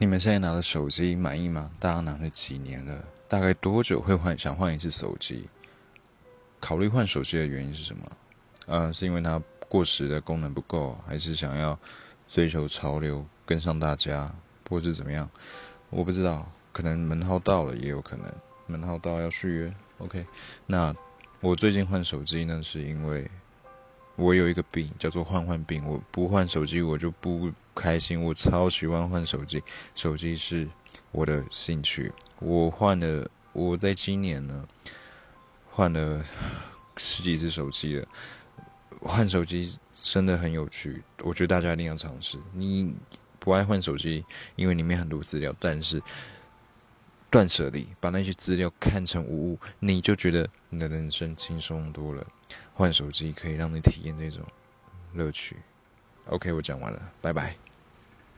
你们现在拿的手机满意吗？大家拿了几年了？大概多久会换想换一次手机？考虑换手机的原因是什么？呃，是因为它过时的功能不够，还是想要追求潮流跟上大家，或是怎么样？我不知道，可能门号到了也有可能，门号到要续约。OK，那我最近换手机呢，是因为。我有一个病叫做换换病，我不换手机我就不开心。我超喜欢换手机，手机是我的兴趣。我换了，我在今年呢换了十几只手机了。换手机真的很有趣，我觉得大家一定要尝试。你不爱换手机，因为里面很多资料，但是断舍离，把那些资料看成无物，你就觉得你的人生轻松多了。换手机可以让你体验这种乐趣。OK，我讲完了，拜拜。